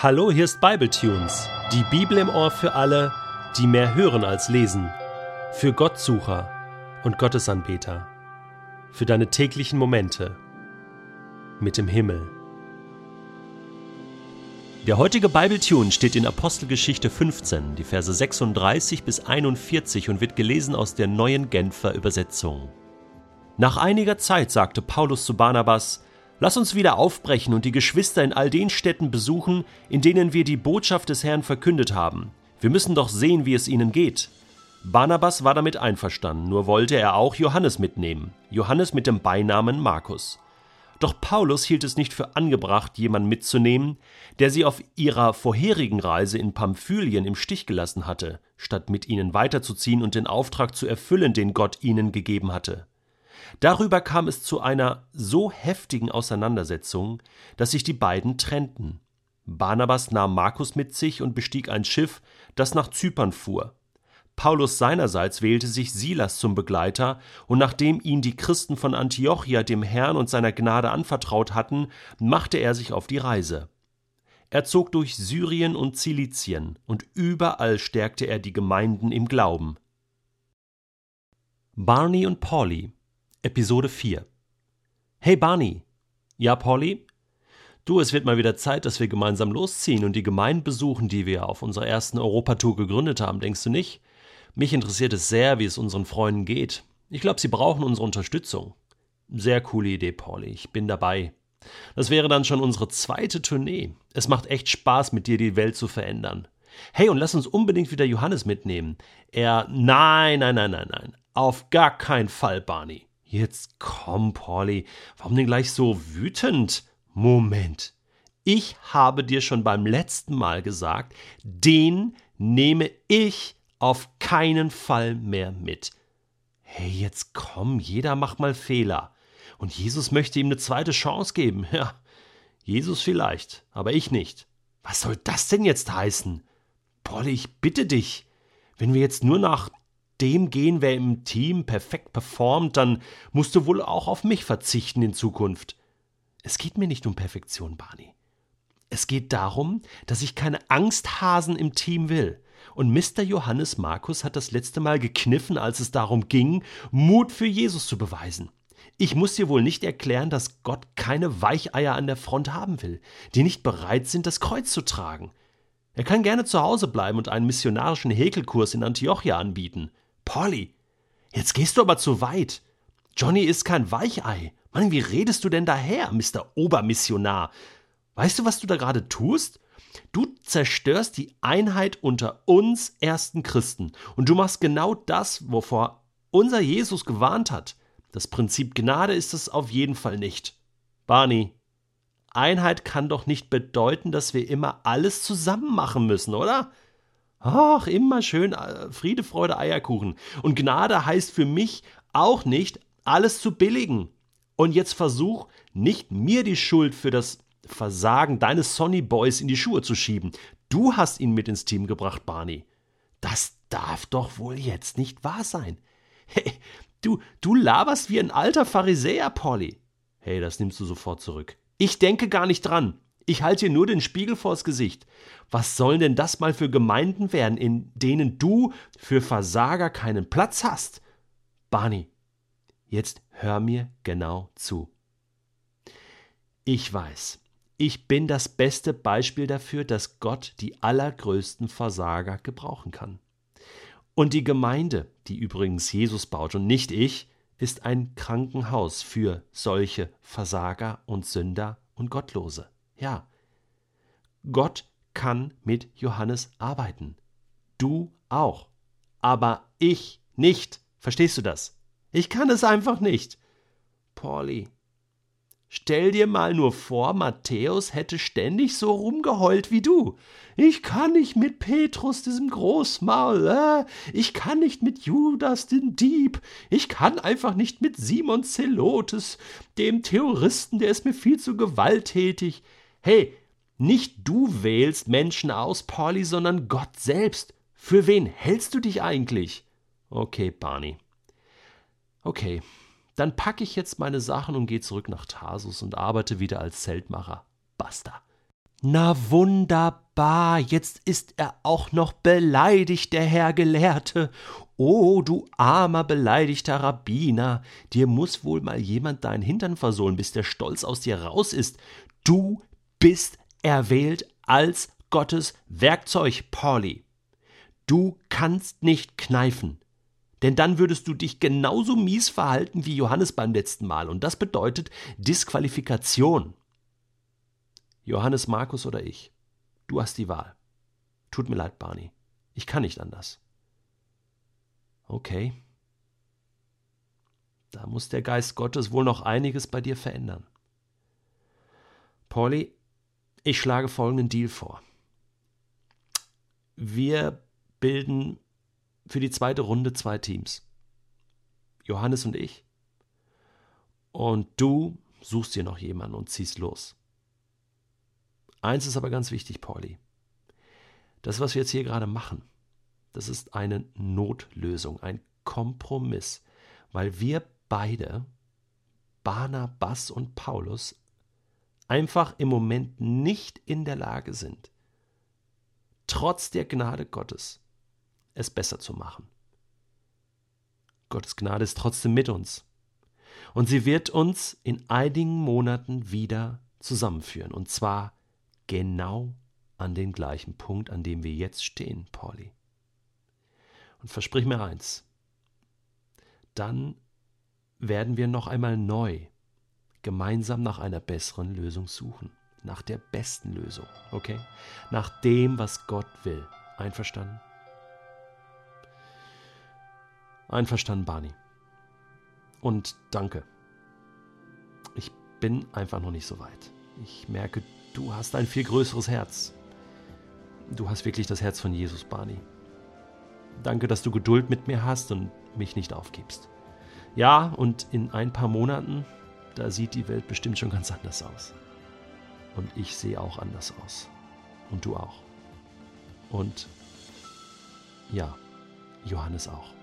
Hallo, hier ist Bibletunes, die Bibel im Ohr für alle, die mehr hören als lesen, für Gottsucher und Gottesanbeter, für deine täglichen Momente mit dem Himmel. Der heutige Bibletune steht in Apostelgeschichte 15, die Verse 36 bis 41 und wird gelesen aus der neuen Genfer Übersetzung. Nach einiger Zeit sagte Paulus zu Barnabas, Lass uns wieder aufbrechen und die Geschwister in all den Städten besuchen, in denen wir die Botschaft des Herrn verkündet haben. Wir müssen doch sehen, wie es ihnen geht. Barnabas war damit einverstanden, nur wollte er auch Johannes mitnehmen, Johannes mit dem Beinamen Markus. Doch Paulus hielt es nicht für angebracht, jemanden mitzunehmen, der sie auf ihrer vorherigen Reise in Pamphylien im Stich gelassen hatte, statt mit ihnen weiterzuziehen und den Auftrag zu erfüllen, den Gott ihnen gegeben hatte. Darüber kam es zu einer so heftigen Auseinandersetzung, dass sich die beiden trennten. Barnabas nahm Markus mit sich und bestieg ein Schiff, das nach Zypern fuhr. Paulus seinerseits wählte sich Silas zum Begleiter, und nachdem ihn die Christen von Antiochia dem Herrn und seiner Gnade anvertraut hatten, machte er sich auf die Reise. Er zog durch Syrien und Zilizien, und überall stärkte er die Gemeinden im Glauben. Barney und Polly Episode 4 Hey Barney. Ja, Polly? Du, es wird mal wieder Zeit, dass wir gemeinsam losziehen und die Gemeinden besuchen, die wir auf unserer ersten Europatour gegründet haben, denkst du nicht? Mich interessiert es sehr, wie es unseren Freunden geht. Ich glaube, sie brauchen unsere Unterstützung. Sehr coole Idee, Polly. Ich bin dabei. Das wäre dann schon unsere zweite Tournee. Es macht echt Spaß, mit dir die Welt zu verändern. Hey, und lass uns unbedingt wieder Johannes mitnehmen. Er. Nein, nein, nein, nein, nein. Auf gar keinen Fall, Barney. Jetzt komm, Polly, warum denn gleich so wütend? Moment. Ich habe dir schon beim letzten Mal gesagt, den nehme ich auf keinen Fall mehr mit. Hey, jetzt komm, jeder macht mal Fehler. Und Jesus möchte ihm eine zweite Chance geben. Ja, Jesus vielleicht, aber ich nicht. Was soll das denn jetzt heißen? Polly, ich bitte dich. Wenn wir jetzt nur nach dem gehen, wer im Team perfekt performt, dann musst du wohl auch auf mich verzichten in Zukunft. Es geht mir nicht um Perfektion, Barney. Es geht darum, dass ich keine Angsthasen im Team will. Und Mr. Johannes Markus hat das letzte Mal gekniffen, als es darum ging, Mut für Jesus zu beweisen. Ich muss dir wohl nicht erklären, dass Gott keine Weicheier an der Front haben will, die nicht bereit sind, das Kreuz zu tragen. Er kann gerne zu Hause bleiben und einen missionarischen Häkelkurs in Antiochia anbieten. Polly, jetzt gehst du aber zu weit. Johnny ist kein Weichei. Mann, wie redest du denn daher, Mr. Obermissionar? Weißt du, was du da gerade tust? Du zerstörst die Einheit unter uns ersten Christen. Und du machst genau das, wovor unser Jesus gewarnt hat. Das Prinzip Gnade ist es auf jeden Fall nicht. Barney, Einheit kann doch nicht bedeuten, dass wir immer alles zusammen machen müssen, oder? Ach, immer schön äh, Friede, Freude, Eierkuchen. Und Gnade heißt für mich auch nicht, alles zu billigen. Und jetzt versuch nicht mir die Schuld für das Versagen deines Sonny Boys in die Schuhe zu schieben. Du hast ihn mit ins Team gebracht, Barney. Das darf doch wohl jetzt nicht wahr sein. Hey, du, du laberst wie ein alter Pharisäer, Polly. Hey, das nimmst du sofort zurück. Ich denke gar nicht dran. Ich halte dir nur den Spiegel vors Gesicht. Was sollen denn das mal für Gemeinden werden, in denen du für Versager keinen Platz hast? Barney, jetzt hör mir genau zu. Ich weiß, ich bin das beste Beispiel dafür, dass Gott die allergrößten Versager gebrauchen kann. Und die Gemeinde, die übrigens Jesus baut und nicht ich, ist ein Krankenhaus für solche Versager und Sünder und Gottlose. Ja, Gott kann mit Johannes arbeiten. Du auch. Aber ich nicht. Verstehst du das? Ich kann es einfach nicht. Pauli, Stell dir mal nur vor, Matthäus hätte ständig so rumgeheult wie du. Ich kann nicht mit Petrus, diesem Großmaul, äh? ich kann nicht mit Judas, dem Dieb, ich kann einfach nicht mit Simon Zelotes, dem Terroristen, der ist mir viel zu gewalttätig. Hey, nicht du wählst Menschen aus, Polly, sondern Gott selbst. Für wen hältst du dich eigentlich? Okay, Barney. Okay, dann packe ich jetzt meine Sachen und gehe zurück nach Tarsus und arbeite wieder als Zeltmacher. Basta. Na wunderbar, jetzt ist er auch noch beleidigt, der Herr Gelehrte. O du armer, beleidigter Rabbiner, dir muss wohl mal jemand deinen Hintern versohlen, bis der Stolz aus dir raus ist. Du bist erwählt als Gottes Werkzeug, Pauli. Du kannst nicht kneifen. Denn dann würdest du dich genauso mies verhalten wie Johannes beim letzten Mal. Und das bedeutet Disqualifikation. Johannes, Markus oder ich. Du hast die Wahl. Tut mir leid, Barney. Ich kann nicht anders. Okay. Da muss der Geist Gottes wohl noch einiges bei dir verändern. Pauli, ich schlage folgenden Deal vor. Wir bilden für die zweite Runde zwei Teams. Johannes und ich. Und du suchst dir noch jemanden und ziehst los. Eins ist aber ganz wichtig, Pauli. Das, was wir jetzt hier gerade machen, das ist eine Notlösung, ein Kompromiss, weil wir beide, Barnabas und Paulus, einfach im Moment nicht in der Lage sind, trotz der Gnade Gottes es besser zu machen. Gottes Gnade ist trotzdem mit uns. Und sie wird uns in einigen Monaten wieder zusammenführen. Und zwar genau an den gleichen Punkt, an dem wir jetzt stehen, Pauli. Und versprich mir eins, dann werden wir noch einmal neu gemeinsam nach einer besseren Lösung suchen. Nach der besten Lösung, okay? Nach dem, was Gott will. Einverstanden? Einverstanden, Barney. Und danke. Ich bin einfach noch nicht so weit. Ich merke, du hast ein viel größeres Herz. Du hast wirklich das Herz von Jesus, Barney. Danke, dass du Geduld mit mir hast und mich nicht aufgibst. Ja, und in ein paar Monaten, da sieht die Welt bestimmt schon ganz anders aus. Und ich sehe auch anders aus. Und du auch. Und ja, Johannes auch.